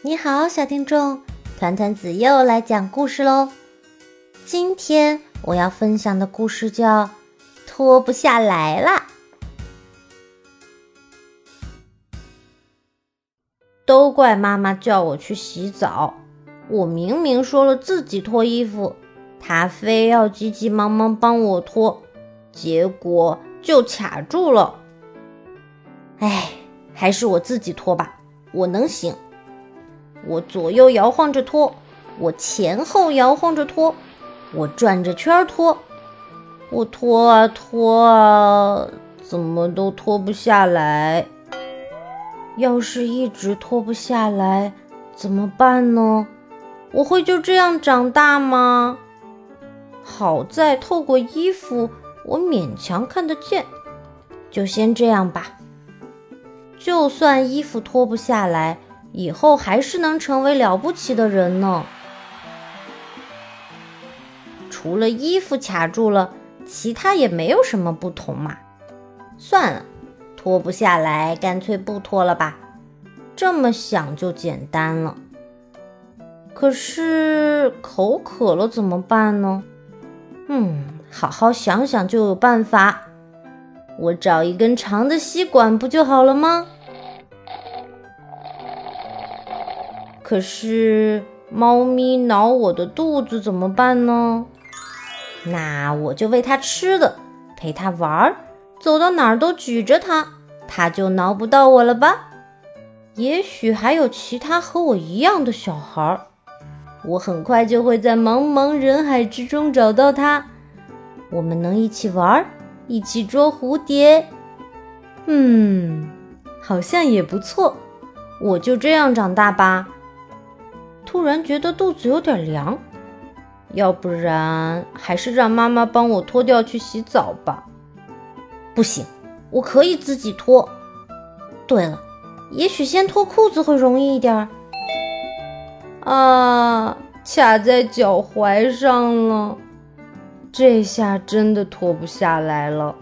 你好，小听众，团团子又来讲故事喽。今天我要分享的故事叫《脱不下来啦》。都怪妈妈叫我去洗澡，我明明说了自己脱衣服，她非要急急忙忙帮我脱，结果就卡住了。哎，还是我自己脱吧，我能行。我左右摇晃着拖，我前后摇晃着拖，我转着圈拖，我拖啊拖啊，怎么都脱不下来。要是一直脱不下来，怎么办呢？我会就这样长大吗？好在透过衣服，我勉强看得见，就先这样吧。就算衣服脱不下来。以后还是能成为了不起的人呢。除了衣服卡住了，其他也没有什么不同嘛。算了，脱不下来，干脆不脱了吧。这么想就简单了。可是口渴了怎么办呢？嗯，好好想想就有办法。我找一根长的吸管不就好了吗？可是猫咪挠我的肚子怎么办呢？那我就喂它吃的，陪它玩儿，走到哪儿都举着它，它就挠不到我了吧？也许还有其他和我一样的小孩儿，我很快就会在茫茫人海之中找到它，我们能一起玩儿，一起捉蝴蝶。嗯，好像也不错，我就这样长大吧。突然觉得肚子有点凉，要不然还是让妈妈帮我脱掉去洗澡吧。不行，我可以自己脱。对了，也许先脱裤子会容易一点。啊，卡在脚踝上了，这下真的脱不下来了。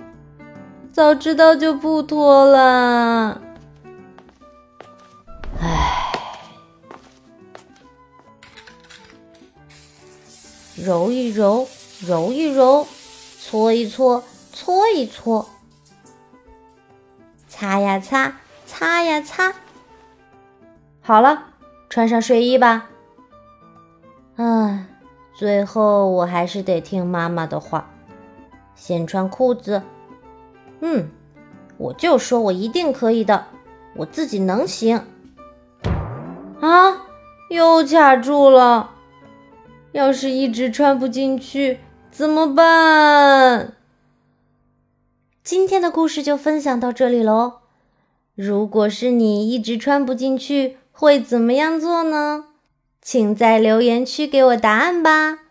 早知道就不脱了。揉一揉，揉一揉，搓一搓，搓一搓，擦呀擦，擦呀擦。好了，穿上睡衣吧。唉，最后我还是得听妈妈的话，先穿裤子。嗯，我就说我一定可以的，我自己能行。啊，又卡住了。要是一直穿不进去怎么办？今天的故事就分享到这里喽。如果是你一直穿不进去，会怎么样做呢？请在留言区给我答案吧。